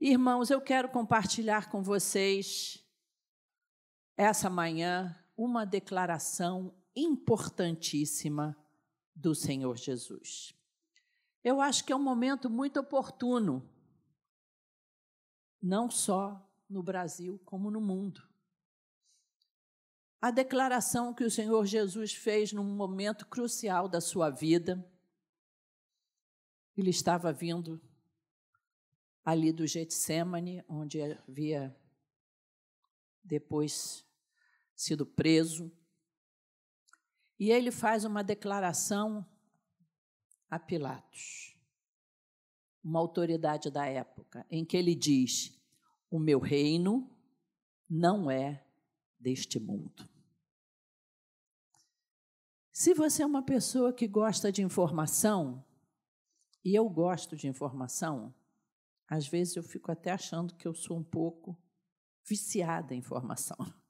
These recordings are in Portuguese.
Irmãos, eu quero compartilhar com vocês essa manhã uma declaração importantíssima do Senhor Jesus. Eu acho que é um momento muito oportuno, não só no Brasil, como no mundo. A declaração que o Senhor Jesus fez num momento crucial da sua vida, ele estava vindo ali do Getsemane, onde havia depois sido preso. E ele faz uma declaração a Pilatos, uma autoridade da época, em que ele diz: O meu reino não é deste mundo. Se você é uma pessoa que gosta de informação, e eu gosto de informação, às vezes eu fico até achando que eu sou um pouco viciada em informação.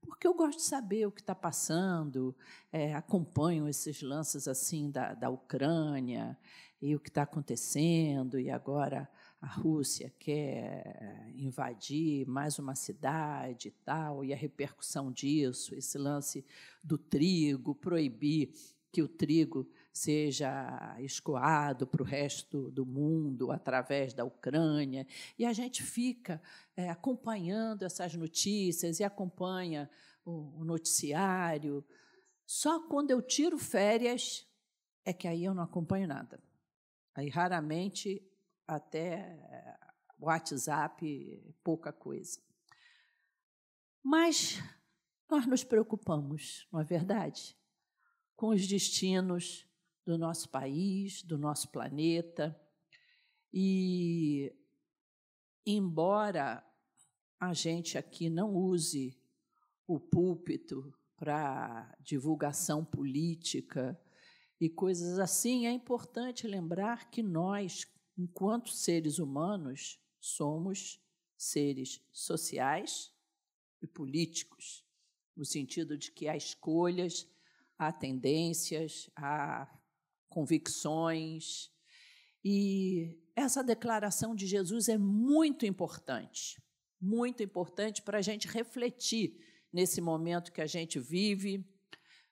Porque eu gosto de saber o que está passando, é, acompanho esses lances assim da, da Ucrânia e o que está acontecendo, e agora a Rússia quer invadir mais uma cidade e tal, e a repercussão disso, esse lance do trigo, proibir que o trigo seja escoado para o resto do mundo através da Ucrânia. E a gente fica é, acompanhando essas notícias e acompanha o, o noticiário. Só quando eu tiro férias é que aí eu não acompanho nada. Aí raramente até WhatsApp, pouca coisa. Mas nós nos preocupamos, não é verdade? Com os destinos do nosso país, do nosso planeta. E, embora a gente aqui não use o púlpito para divulgação política e coisas assim, é importante lembrar que nós, enquanto seres humanos, somos seres sociais e políticos, no sentido de que há escolhas, há tendências, há convicções. E essa declaração de Jesus é muito importante, muito importante para a gente refletir nesse momento que a gente vive.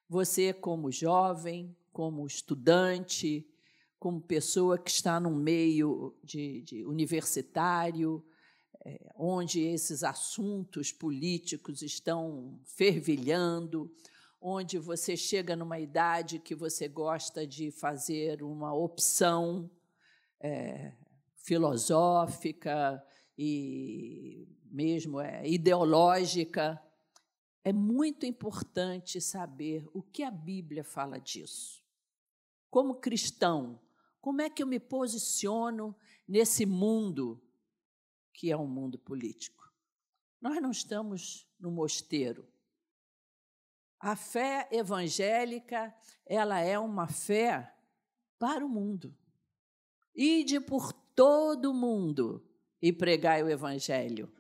Você, como jovem, como estudante, como pessoa que está no meio de, de universitário, é, onde esses assuntos políticos estão fervilhando, onde você chega numa idade que você gosta de fazer uma opção é, filosófica e mesmo é, ideológica, é muito importante saber o que a Bíblia fala disso. Como cristão, como é que eu me posiciono nesse mundo que é um mundo político? Nós não estamos no mosteiro. A fé evangélica, ela é uma fé para o mundo. Ide por todo o mundo e pregai o evangelho.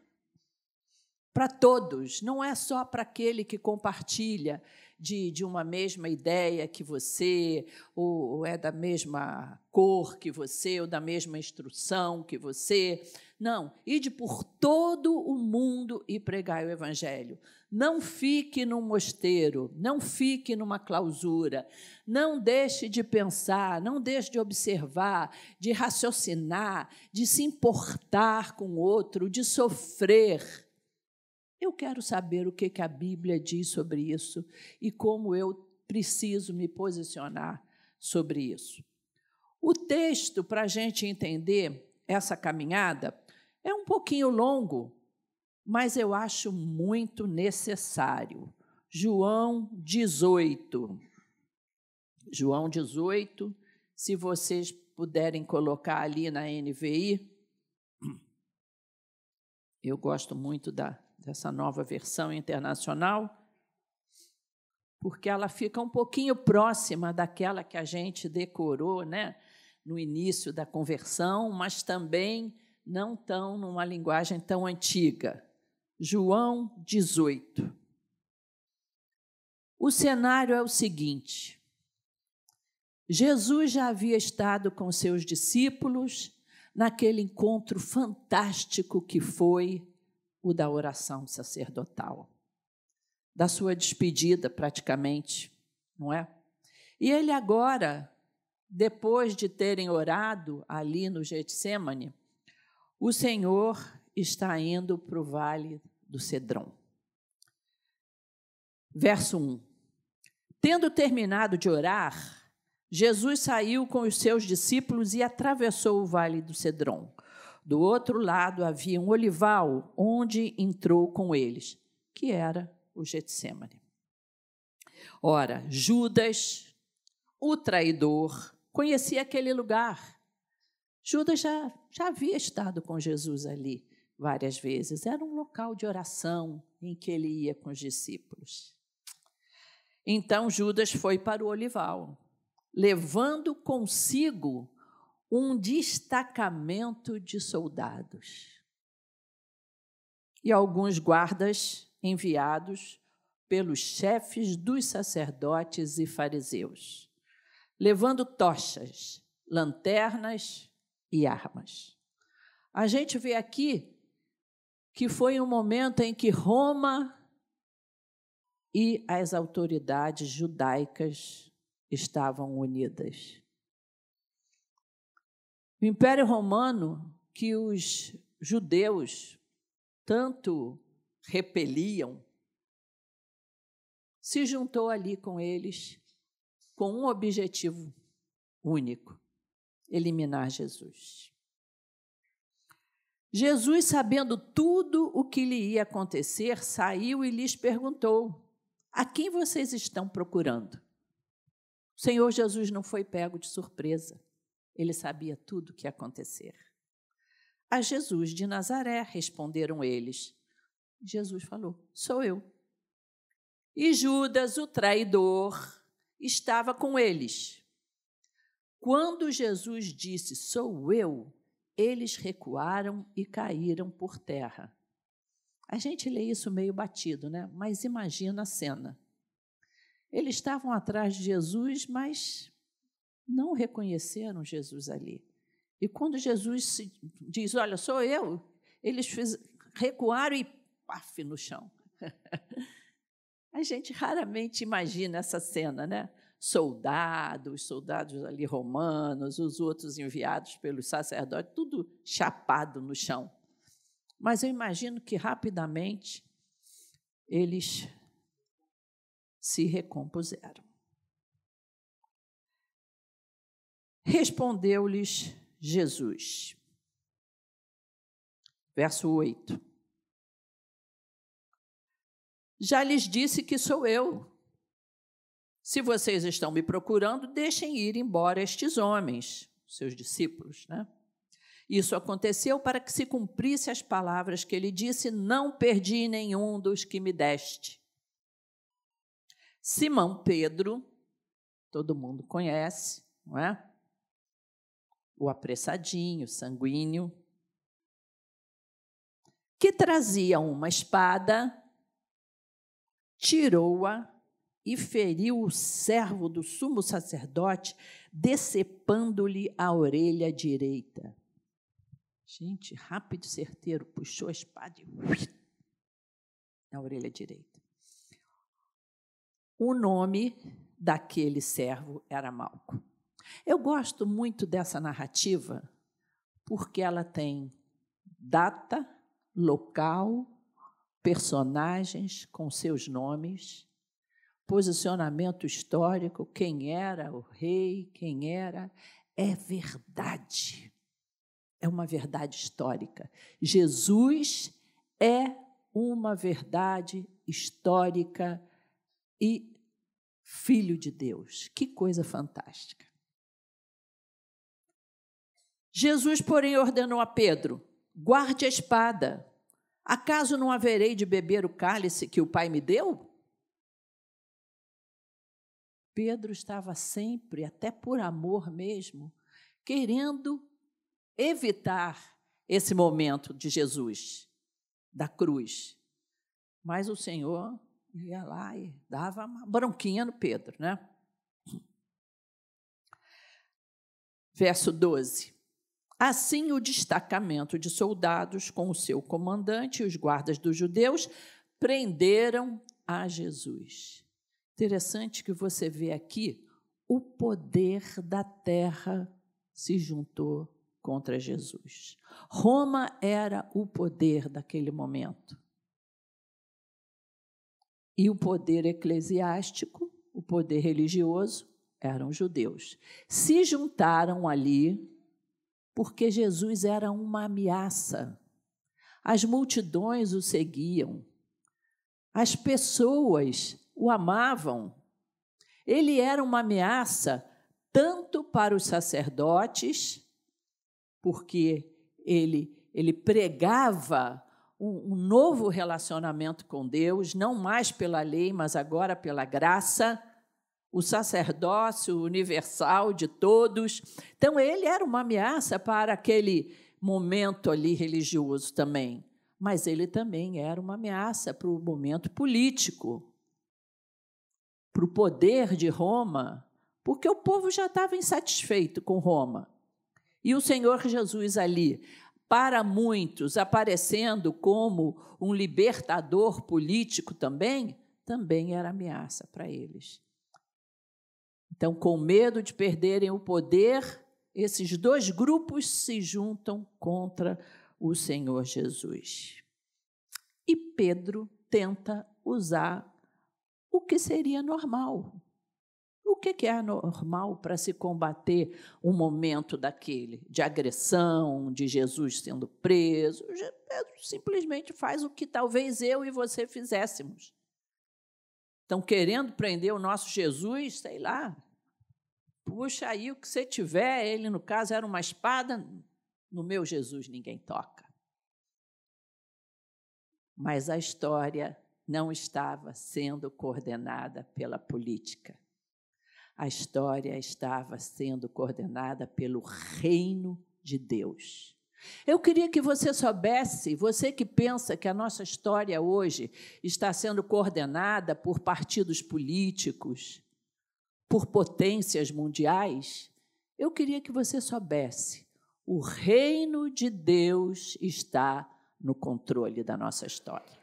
Para todos, não é só para aquele que compartilha de, de uma mesma ideia que você, ou, ou é da mesma cor que você, ou da mesma instrução que você. Não, ide por todo o mundo e pregai o evangelho. Não fique num mosteiro, não fique numa clausura, não deixe de pensar, não deixe de observar, de raciocinar, de se importar com o outro, de sofrer. Eu quero saber o que, a Bíblia diz sobre isso e como eu preciso me posicionar sobre isso. O texto, para a gente entender essa caminhada, é um pouquinho longo, mas eu acho muito necessário. João 18. João 18, se vocês puderem colocar ali na NVI. Eu gosto muito da, dessa nova versão internacional, porque ela fica um pouquinho próxima daquela que a gente decorou né, no início da conversão, mas também não tão numa linguagem tão antiga. João 18. O cenário é o seguinte: Jesus já havia estado com seus discípulos naquele encontro fantástico que foi o da oração sacerdotal, da sua despedida, praticamente, não é? E ele agora, depois de terem orado ali no Getsemane, o Senhor está indo para o vale do Cedrão. Verso 1. Tendo terminado de orar, Jesus saiu com os seus discípulos e atravessou o vale do Cedron. Do outro lado havia um olival, onde entrou com eles, que era o Getsemane. Ora, Judas, o traidor, conhecia aquele lugar. Judas já, já havia estado com Jesus ali várias vezes. Era um local de oração em que ele ia com os discípulos. Então Judas foi para o olival levando consigo um destacamento de soldados e alguns guardas enviados pelos chefes dos sacerdotes e fariseus, levando tochas, lanternas e armas. A gente vê aqui que foi um momento em que Roma e as autoridades judaicas estavam unidas. O Império Romano, que os judeus tanto repeliam, se juntou ali com eles com um objetivo único: eliminar Jesus. Jesus, sabendo tudo o que lhe ia acontecer, saiu e lhes perguntou: A quem vocês estão procurando? O Senhor Jesus não foi pego de surpresa. Ele sabia tudo o que ia acontecer. A Jesus de Nazaré responderam eles. Jesus falou: Sou eu. E Judas, o traidor, estava com eles. Quando Jesus disse: Sou eu, eles recuaram e caíram por terra. A gente lê isso meio batido, né? Mas imagina a cena. Eles estavam atrás de Jesus, mas não reconheceram Jesus ali. E quando Jesus diz: Olha, sou eu, eles fiz, recuaram e paf no chão. A gente raramente imagina essa cena, né? Soldados, soldados ali romanos, os outros enviados pelos sacerdotes, tudo chapado no chão. Mas eu imagino que rapidamente eles se recompuseram. Respondeu-lhes Jesus. Verso 8. Já lhes disse que sou eu. Se vocês estão me procurando, deixem ir embora estes homens, seus discípulos, né? Isso aconteceu para que se cumprisse as palavras que ele disse: Não perdi nenhum dos que me deste. Simão Pedro, todo mundo conhece, não é? O apressadinho, sanguíneo, que trazia uma espada, tirou-a e feriu o servo do sumo sacerdote, decepando-lhe a orelha direita. Gente, rápido e certeiro, puxou a espada e na orelha direita. O nome daquele servo era Malco. Eu gosto muito dessa narrativa porque ela tem data, local, personagens com seus nomes, posicionamento histórico, quem era o rei, quem era. É verdade. É uma verdade histórica. Jesus é uma verdade histórica e filho de Deus. Que coisa fantástica. Jesus, porém, ordenou a Pedro: guarde a espada. Acaso não haverei de beber o cálice que o Pai me deu? Pedro estava sempre, até por amor mesmo, querendo evitar esse momento de Jesus, da cruz. Mas o Senhor ia lá e dava uma bronquinha no Pedro, né? Verso 12. Assim, o destacamento de soldados, com o seu comandante e os guardas dos judeus, prenderam a Jesus. Interessante que você vê aqui o poder da terra se juntou contra Jesus. Roma era o poder daquele momento. E o poder eclesiástico, o poder religioso, eram judeus. Se juntaram ali porque Jesus era uma ameaça. As multidões o seguiam. As pessoas o amavam. Ele era uma ameaça tanto para os sacerdotes, porque ele, ele pregava um, um novo relacionamento com Deus, não mais pela lei, mas agora pela graça, o sacerdócio universal de todos. Então, ele era uma ameaça para aquele momento ali religioso também, mas ele também era uma ameaça para o momento político, para o poder de Roma, porque o povo já estava insatisfeito com Roma. E o Senhor Jesus ali, para muitos, aparecendo como um libertador político também, também era ameaça para eles. Então, com medo de perderem o poder, esses dois grupos se juntam contra o Senhor Jesus. E Pedro tenta usar o que seria normal, o que é normal para se combater um momento daquele, de agressão, de Jesus sendo preso? Pedro simplesmente faz o que talvez eu e você fizéssemos. Estão querendo prender o nosso Jesus, sei lá. Puxa aí o que você tiver, ele no caso era uma espada, no meu Jesus ninguém toca. Mas a história não estava sendo coordenada pela política a história estava sendo coordenada pelo reino de Deus. Eu queria que você soubesse, você que pensa que a nossa história hoje está sendo coordenada por partidos políticos, por potências mundiais, eu queria que você soubesse, o reino de Deus está no controle da nossa história.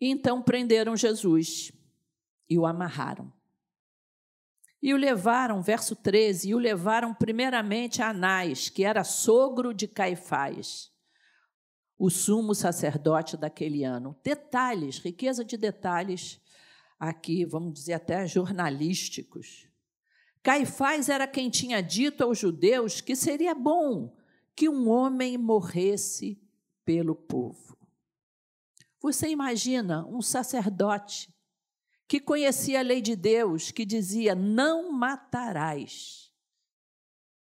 Então prenderam Jesus e o amarraram. E o levaram, verso 13, e o levaram primeiramente a Anás, que era sogro de Caifás, o sumo sacerdote daquele ano. Detalhes, riqueza de detalhes aqui, vamos dizer até jornalísticos. Caifás era quem tinha dito aos judeus que seria bom que um homem morresse pelo povo. Você imagina um sacerdote que conhecia a lei de Deus, que dizia: não matarás.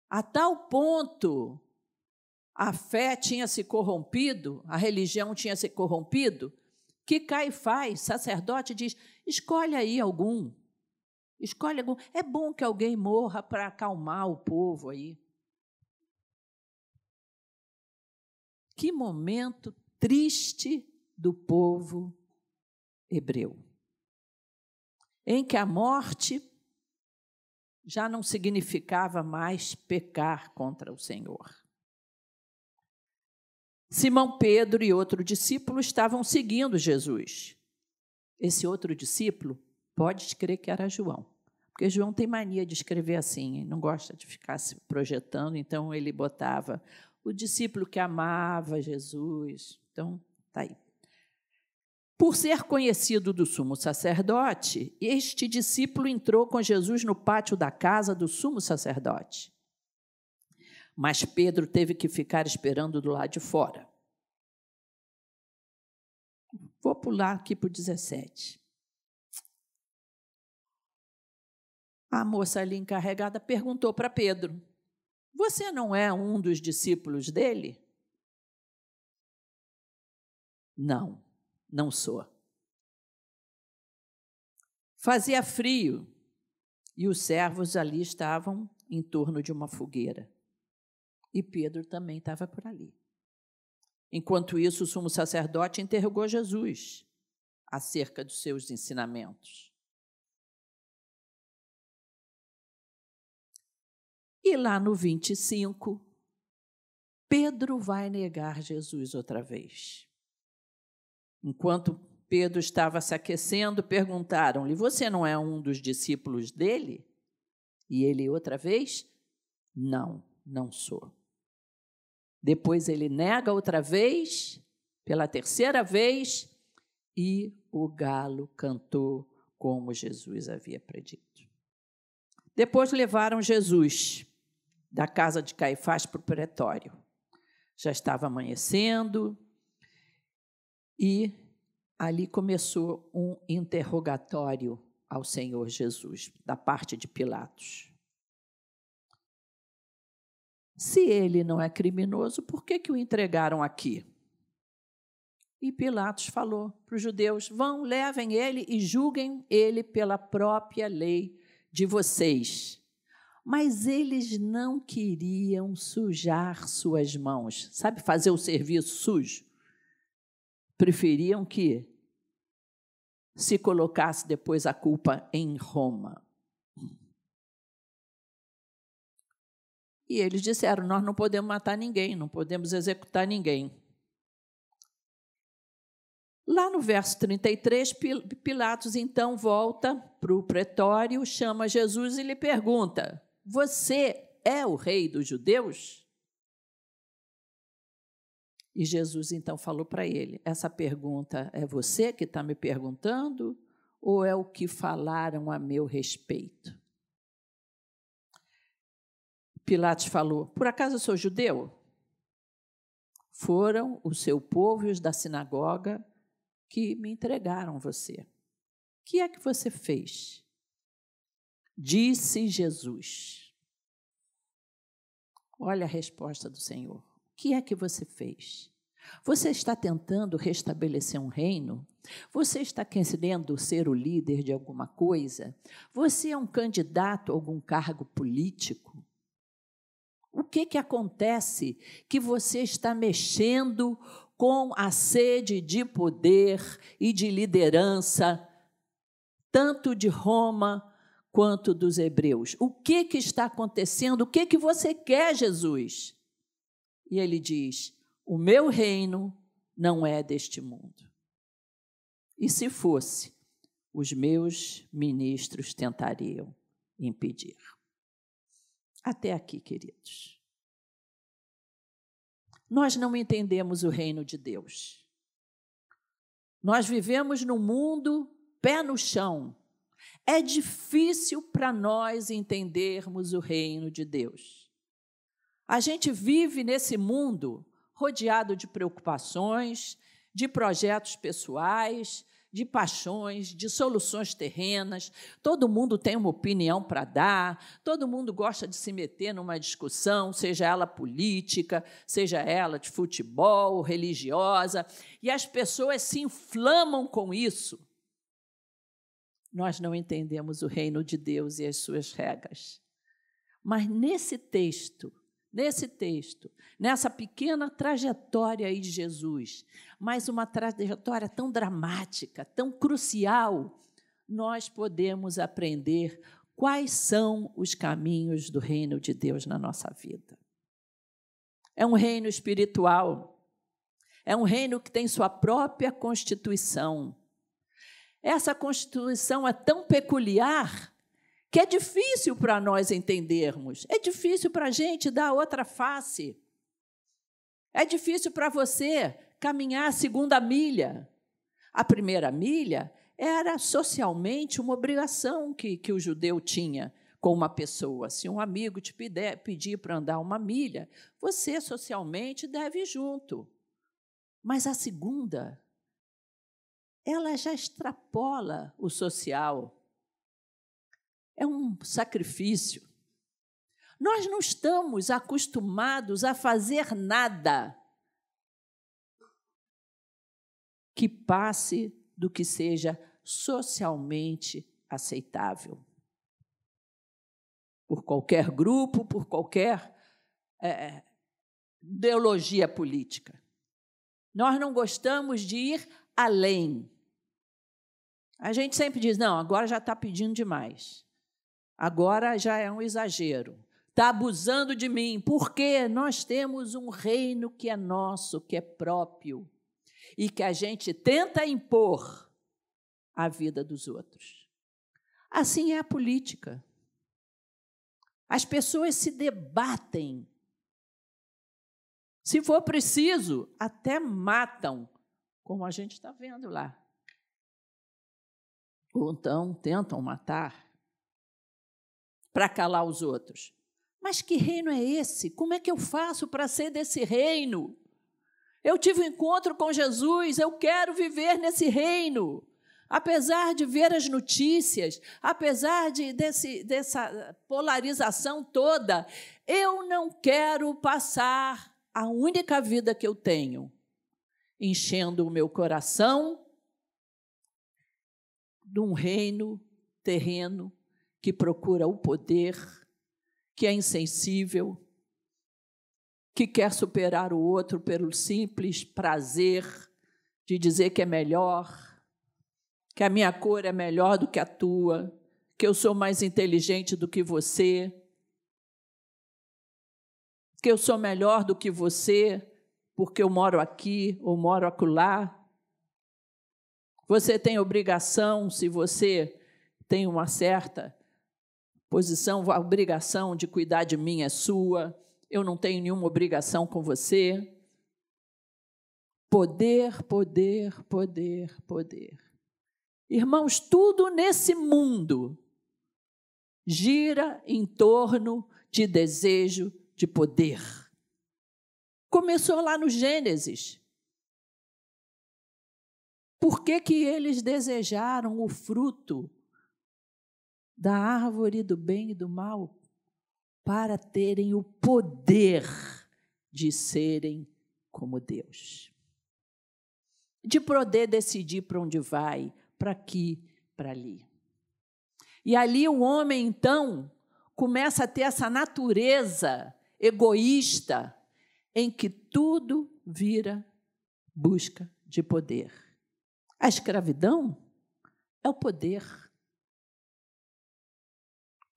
A tal ponto a fé tinha se corrompido, a religião tinha se corrompido, que Caifás, sacerdote, diz: escolhe aí algum. Escolhe algum. É bom que alguém morra para acalmar o povo aí. Que momento triste do povo hebreu, em que a morte já não significava mais pecar contra o Senhor. Simão Pedro e outro discípulo estavam seguindo Jesus. Esse outro discípulo, pode crer que era João, porque João tem mania de escrever assim, não gosta de ficar se projetando, então ele botava o discípulo que amava Jesus. Então, tá aí. Por ser conhecido do sumo sacerdote, este discípulo entrou com Jesus no pátio da casa do sumo sacerdote. Mas Pedro teve que ficar esperando do lado de fora. Vou pular aqui para o 17. A moça ali encarregada perguntou para Pedro: Você não é um dos discípulos dele? Não não sou. Fazia frio e os servos ali estavam em torno de uma fogueira. E Pedro também estava por ali. Enquanto isso, o sumo sacerdote interrogou Jesus acerca dos seus ensinamentos. E lá no 25, Pedro vai negar Jesus outra vez. Enquanto Pedro estava se aquecendo, perguntaram-lhe: Você não é um dos discípulos dele? E ele, outra vez, não, não sou. Depois ele nega outra vez, pela terceira vez, e o galo cantou como Jesus havia predito. Depois levaram Jesus da casa de Caifás para o pretório. Já estava amanhecendo e ali começou um interrogatório ao Senhor Jesus, da parte de Pilatos. Se ele não é criminoso, por que, que o entregaram aqui? E Pilatos falou para os judeus: vão, levem ele e julguem ele pela própria lei de vocês. Mas eles não queriam sujar suas mãos, sabe, fazer o serviço sujo. Preferiam que se colocasse depois a culpa em Roma. E eles disseram: Nós não podemos matar ninguém, não podemos executar ninguém. Lá no verso 33, Pilatos então volta para o pretório, chama Jesus e lhe pergunta: Você é o rei dos judeus? E Jesus então falou para ele: Essa pergunta é você que está me perguntando ou é o que falaram a meu respeito? Pilatos falou: Por acaso eu sou judeu? Foram o seu povo e os da sinagoga que me entregaram você. O que é que você fez? Disse Jesus. Olha a resposta do Senhor. O que é que você fez? Você está tentando restabelecer um reino? Você está querendo ser o líder de alguma coisa? Você é um candidato a algum cargo político? O que, que acontece que você está mexendo com a sede de poder e de liderança, tanto de Roma quanto dos hebreus. O que, que está acontecendo? O que, que você quer, Jesus? E ele diz: O meu reino não é deste mundo. E se fosse, os meus ministros tentariam impedir. Até aqui, queridos nós não entendemos o reino de Deus. Nós vivemos num mundo pé no chão. É difícil para nós entendermos o reino de Deus. A gente vive nesse mundo rodeado de preocupações, de projetos pessoais, de paixões, de soluções terrenas. Todo mundo tem uma opinião para dar, todo mundo gosta de se meter numa discussão, seja ela política, seja ela de futebol, religiosa, e as pessoas se inflamam com isso. Nós não entendemos o reino de Deus e as suas regras. Mas nesse texto, nesse texto, nessa pequena trajetória aí de Jesus, mas uma trajetória tão dramática, tão crucial, nós podemos aprender quais são os caminhos do reino de Deus na nossa vida. É um reino espiritual, é um reino que tem sua própria constituição. Essa constituição é tão peculiar que é difícil para nós entendermos, é difícil para a gente dar outra face. É difícil para você caminhar a segunda milha. A primeira milha era socialmente uma obrigação que, que o judeu tinha com uma pessoa. Se um amigo te pedir, pedir para andar uma milha, você socialmente deve ir junto. Mas a segunda, ela já extrapola o social é um sacrifício. Nós não estamos acostumados a fazer nada que passe do que seja socialmente aceitável. Por qualquer grupo, por qualquer é, ideologia política. Nós não gostamos de ir além. A gente sempre diz: não, agora já está pedindo demais. Agora já é um exagero. está abusando de mim, porque nós temos um reino que é nosso, que é próprio, e que a gente tenta impor à vida dos outros. Assim é a política. As pessoas se debatem. Se for preciso, até matam, como a gente está vendo lá. Ou então tentam matar para calar os outros. Mas que reino é esse? Como é que eu faço para ser desse reino? Eu tive um encontro com Jesus, eu quero viver nesse reino. Apesar de ver as notícias, apesar de desse, dessa polarização toda, eu não quero passar a única vida que eu tenho enchendo o meu coração de um reino terreno que procura o poder, que é insensível, que quer superar o outro pelo simples prazer de dizer que é melhor, que a minha cor é melhor do que a tua, que eu sou mais inteligente do que você, que eu sou melhor do que você, porque eu moro aqui ou moro acolá. Você tem obrigação, se você tem uma certa posição, a obrigação de cuidar de mim é sua, eu não tenho nenhuma obrigação com você. Poder, poder, poder, poder. Irmãos, tudo nesse mundo gira em torno de desejo de poder. Começou lá no Gênesis. Por que, que eles desejaram o fruto da árvore do bem e do mal para terem o poder de serem como Deus. De poder decidir para onde vai, para aqui, para ali. E ali o homem, então, começa a ter essa natureza egoísta em que tudo vira busca de poder. A escravidão é o poder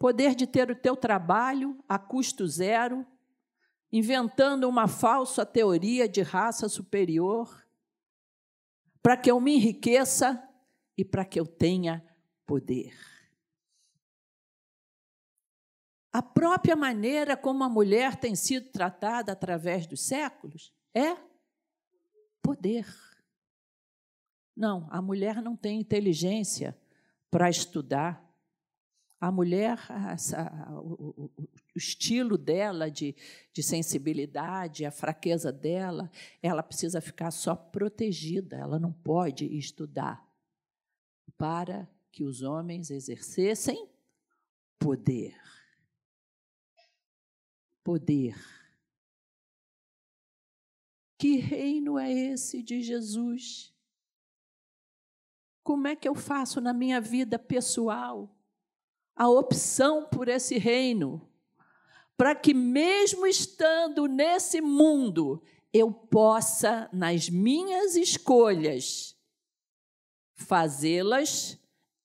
poder de ter o teu trabalho a custo zero, inventando uma falsa teoria de raça superior, para que eu me enriqueça e para que eu tenha poder. A própria maneira como a mulher tem sido tratada através dos séculos é poder. Não, a mulher não tem inteligência para estudar, a mulher, o, o, estilo dela de, de sensibilidade, a fraqueza dela, ela precisa ficar só protegida, ela não pode estudar para que os homens exercessem poder. Poder. Que reino é esse de Jesus? Como é que eu faço na minha vida pessoal? A opção por esse reino, para que, mesmo estando nesse mundo, eu possa, nas minhas escolhas, fazê-las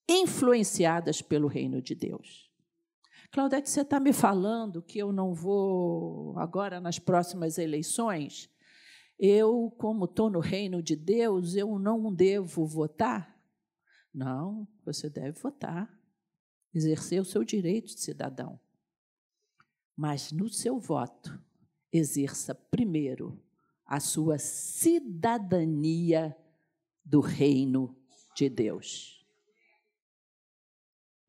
influenciadas pelo reino de Deus. Claudete, você está me falando que eu não vou, agora nas próximas eleições, eu, como estou no reino de Deus, eu não devo votar? Não, você deve votar exercer o seu direito de cidadão. Mas no seu voto, exerça primeiro a sua cidadania do reino de Deus.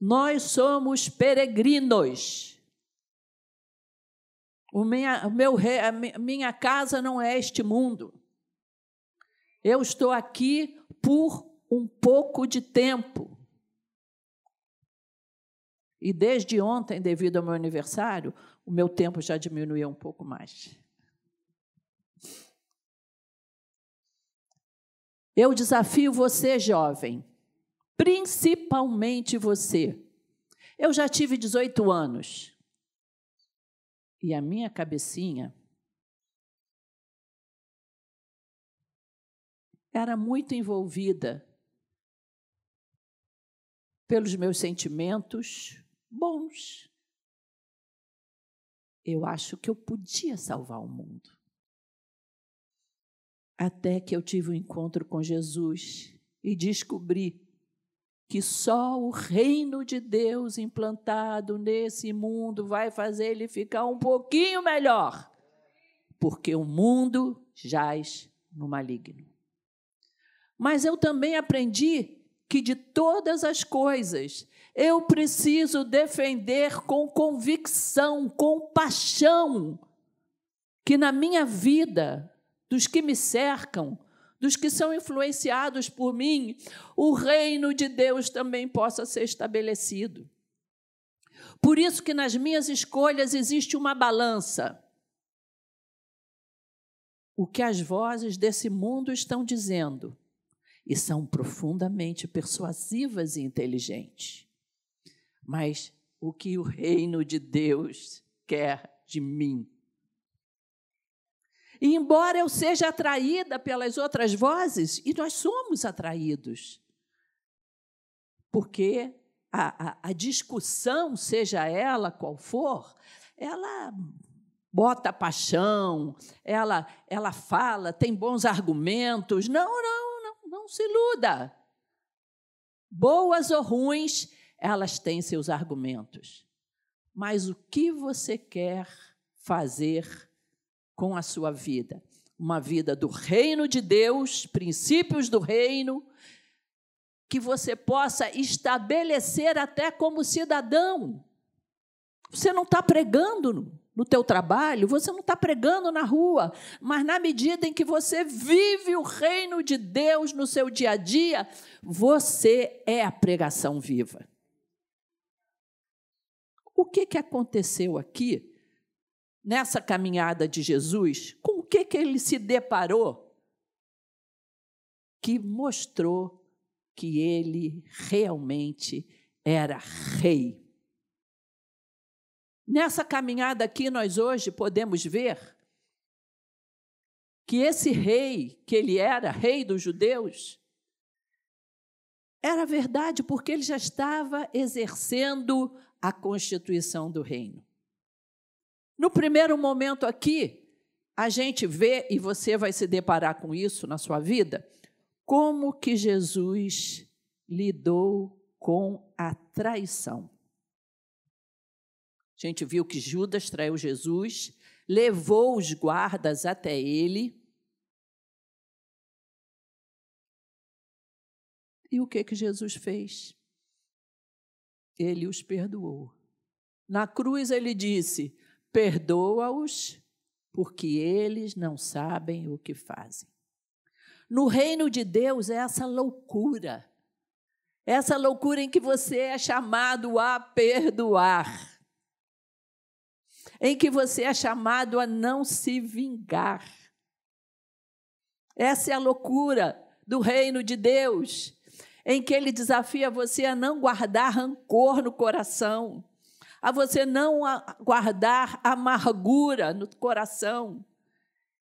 Nós somos peregrinos. O minha, meu, a minha casa não é este mundo. Eu estou aqui por um pouco de tempo. E desde ontem, devido ao meu aniversário, o meu tempo já diminuiu um pouco mais. Eu desafio você, jovem, principalmente você. Eu já tive 18 anos. E a minha cabecinha era muito envolvida pelos meus sentimentos, bons. eu acho que eu podia salvar o mundo. Até que eu tive um encontro com Jesus e descobri que só o reino de Deus implantado nesse mundo vai fazer ele ficar um pouquinho melhor, porque o mundo jaz no maligno. Mas eu também aprendi que de todas as coisas eu preciso defender com convicção, com paixão, que na minha vida, dos que me cercam, dos que são influenciados por mim, o reino de Deus também possa ser estabelecido. Por isso que nas minhas escolhas existe uma balança. O que as vozes desse mundo estão dizendo, e são profundamente persuasivas e inteligentes mas o que o reino de Deus quer de mim. E embora eu seja atraída pelas outras vozes, e nós somos atraídos, porque a, a, a discussão, seja ela qual for, ela bota paixão, ela, ela fala, tem bons argumentos. Não, não, não, não se iluda. Boas ou ruins, elas têm seus argumentos. Mas o que você quer fazer com a sua vida? Uma vida do reino de Deus, princípios do reino, que você possa estabelecer até como cidadão. Você não está pregando no teu trabalho, você não está pregando na rua, mas na medida em que você vive o reino de Deus no seu dia a dia, você é a pregação viva. O que, que aconteceu aqui, nessa caminhada de Jesus? Com o que, que ele se deparou? Que mostrou que ele realmente era rei. Nessa caminhada aqui, nós hoje podemos ver que esse rei, que ele era rei dos judeus, era verdade porque ele já estava exercendo a constituição do reino. No primeiro momento aqui, a gente vê, e você vai se deparar com isso na sua vida, como que Jesus lidou com a traição. A gente viu que Judas traiu Jesus, levou os guardas até ele. E o que que Jesus fez? Ele os perdoou. Na cruz ele disse: Perdoa-os, porque eles não sabem o que fazem. No reino de Deus é essa loucura. Essa loucura em que você é chamado a perdoar. Em que você é chamado a não se vingar. Essa é a loucura do reino de Deus em que ele desafia você a não guardar rancor no coração, a você não guardar amargura no coração,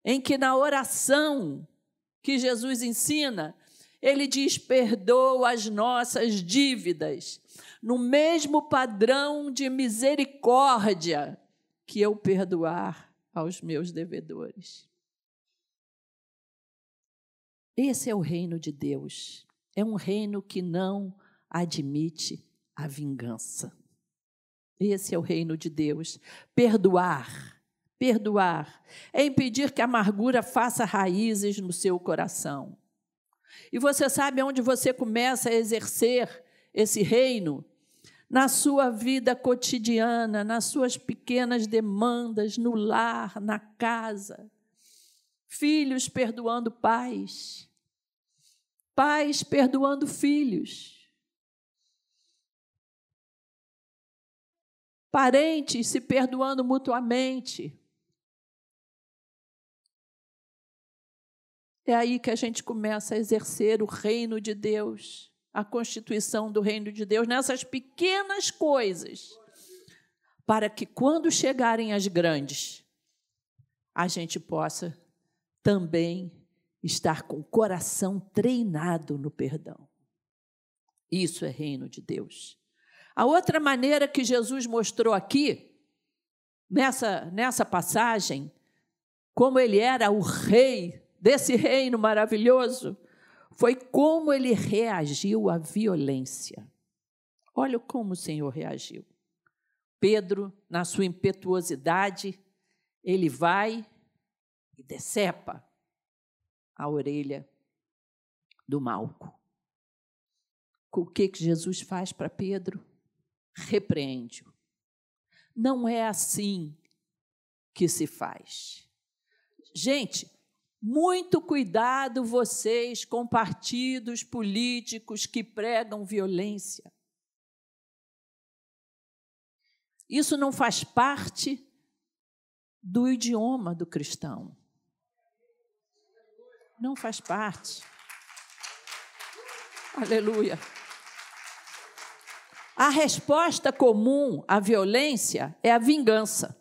em que na oração que Jesus ensina, ele diz: perdoa as nossas dívidas, no mesmo padrão de misericórdia que eu perdoar aos meus devedores. Esse é o reino de Deus. É um reino que não admite a vingança. Esse é o reino de Deus. Perdoar, perdoar, é impedir que a amargura faça raízes no seu coração. E você sabe onde você começa a exercer esse reino? Na sua vida cotidiana, nas suas pequenas demandas, no lar, na casa. Filhos perdoando pais pais perdoando filhos, parentes se perdoando mutuamente. É aí que a gente começa a exercer o reino de Deus, a constituição do reino de Deus, nessas pequenas coisas, para que quando chegarem as grandes, a gente possa também estar com o coração treinado no perdão. Isso é reino de Deus. A outra maneira que Jesus mostrou aqui nessa, nessa passagem, como ele era o rei desse reino maravilhoso, foi como ele reagiu à violência. Olha como o Senhor reagiu. Pedro, na sua impetuosidade, ele vai e decepa a orelha do Malco. O que, que Jesus faz para Pedro? Repreende-o. Não é assim que se faz. Gente, muito cuidado vocês com partidos políticos que pregam violência. Isso não faz parte do idioma do cristão. Não faz parte. Aleluia. A resposta comum à violência é a vingança.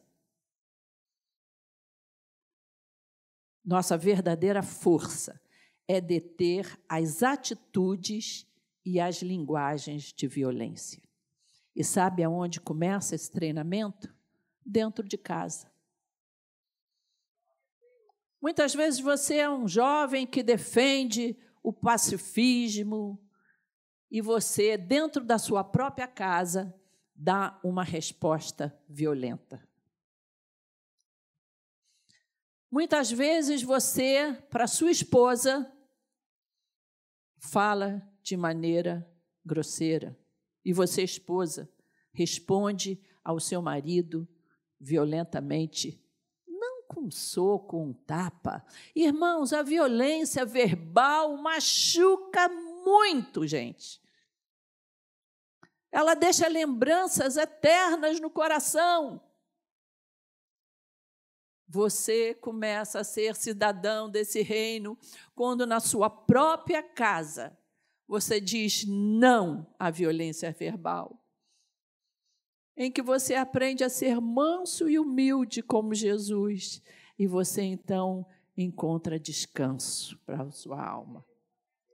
Nossa verdadeira força é deter as atitudes e as linguagens de violência. E sabe aonde começa esse treinamento? Dentro de casa. Muitas vezes você é um jovem que defende o pacifismo e você, dentro da sua própria casa, dá uma resposta violenta. Muitas vezes você, para sua esposa, fala de maneira grosseira. E você, esposa, responde ao seu marido violentamente, com um soco, um tapa. Irmãos, a violência verbal machuca muito, gente. Ela deixa lembranças eternas no coração você começa a ser cidadão desse reino quando na sua própria casa você diz não à violência verbal. Em que você aprende a ser manso e humilde como Jesus, e você então encontra descanso para a sua alma.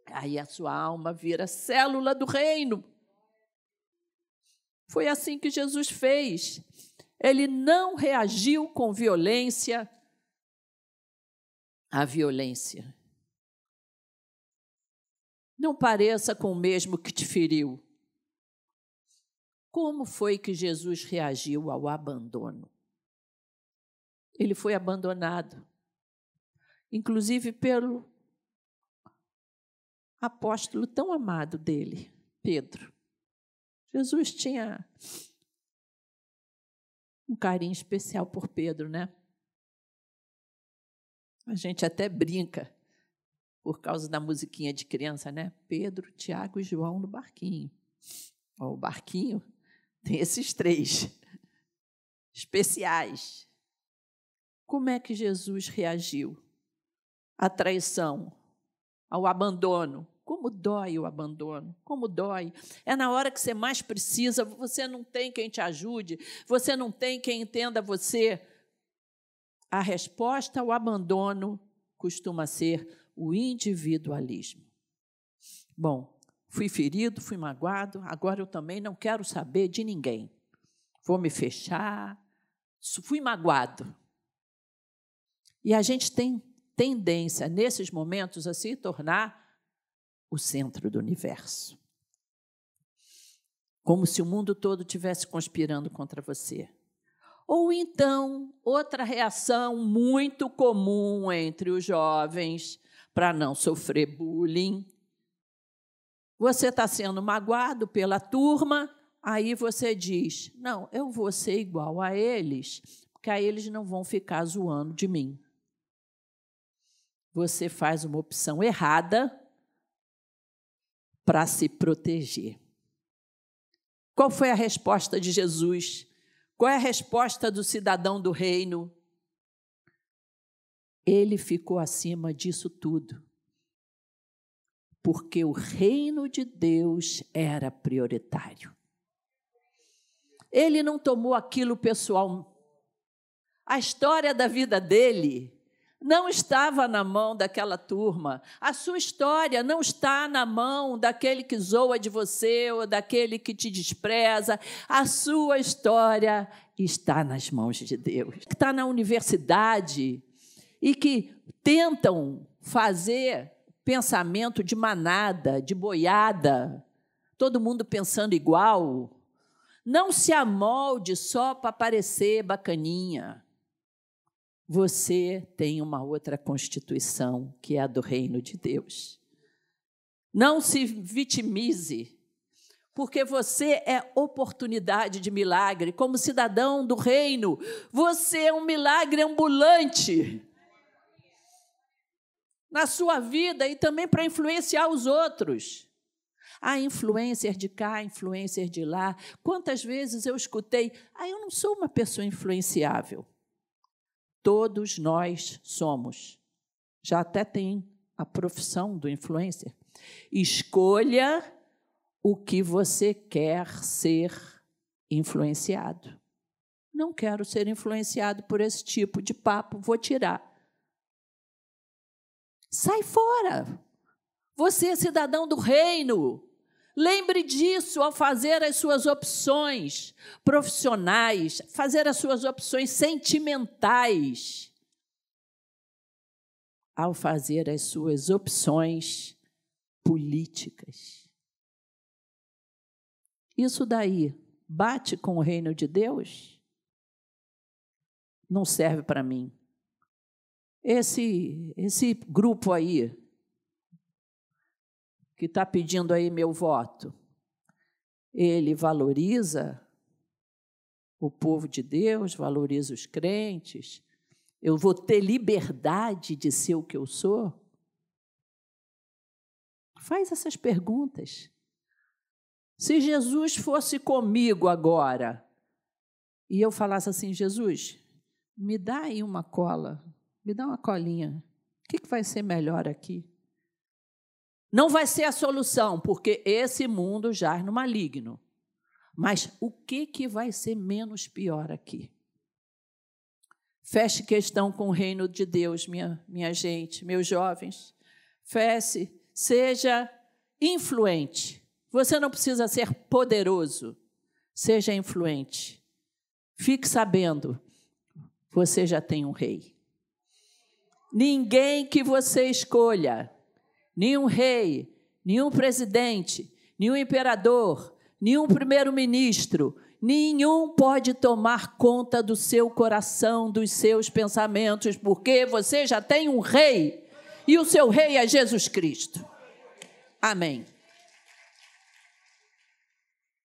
Aí a sua alma vira célula do reino. Foi assim que Jesus fez. Ele não reagiu com violência à violência. Não pareça com o mesmo que te feriu. Como foi que Jesus reagiu ao abandono? Ele foi abandonado, inclusive pelo apóstolo tão amado dele, Pedro. Jesus tinha um carinho especial por Pedro, né? A gente até brinca por causa da musiquinha de criança, né? Pedro, Tiago e João no barquinho. o barquinho tem esses três especiais. Como é que Jesus reagiu à traição, ao abandono, como dói o abandono, como dói. É na hora que você mais precisa, você não tem quem te ajude, você não tem quem entenda você. A resposta ao abandono costuma ser o individualismo. Bom, fui ferido, fui magoado, agora eu também não quero saber de ninguém. Vou me fechar. Fui magoado. E a gente tem tendência, nesses momentos, a se tornar o centro do universo. Como se o mundo todo tivesse conspirando contra você. Ou então, outra reação muito comum entre os jovens para não sofrer bullying. Você está sendo magoado pela turma, aí você diz: Não, eu vou ser igual a eles, porque aí eles não vão ficar zoando de mim. Você faz uma opção errada para se proteger. Qual foi a resposta de Jesus? Qual é a resposta do cidadão do reino? Ele ficou acima disso tudo. Porque o reino de Deus era prioritário. Ele não tomou aquilo pessoal. A história da vida dele não estava na mão daquela turma. A sua história não está na mão daquele que zoa de você ou daquele que te despreza. A sua história está nas mãos de Deus. Está na universidade e que tentam fazer pensamento de manada, de boiada, todo mundo pensando igual. Não se amolde só para parecer bacaninha. Você tem uma outra constituição, que é a do reino de Deus. Não se vitimize, porque você é oportunidade de milagre. Como cidadão do reino, você é um milagre ambulante na sua vida e também para influenciar os outros. Há influencer de cá, influencer de lá. Quantas vezes eu escutei, ah, eu não sou uma pessoa influenciável. Todos nós somos. Já até tem a profissão do influencer. Escolha o que você quer ser influenciado. Não quero ser influenciado por esse tipo de papo, vou tirar. Sai fora. Você é cidadão do reino. Lembre disso ao fazer as suas opções profissionais, fazer as suas opções sentimentais, ao fazer as suas opções políticas. Isso daí bate com o reino de Deus? Não serve para mim. Esse, esse grupo aí, que está pedindo aí meu voto, ele valoriza o povo de Deus, valoriza os crentes, eu vou ter liberdade de ser o que eu sou? Faz essas perguntas. Se Jesus fosse comigo agora e eu falasse assim, Jesus, me dá aí uma cola me dá uma colinha. O que, vai ser melhor aqui? Não vai ser a solução, porque esse mundo jaz no maligno. Mas o que, que vai ser menos pior aqui? Feche questão com o reino de Deus, minha, minha gente, meus jovens. Feche, seja influente. Você não precisa ser poderoso, seja influente. Fique sabendo, você já tem um rei. Ninguém que você escolha, nenhum rei, nenhum presidente, nenhum imperador, nenhum primeiro-ministro, nenhum pode tomar conta do seu coração, dos seus pensamentos, porque você já tem um rei e o seu rei é Jesus Cristo. Amém.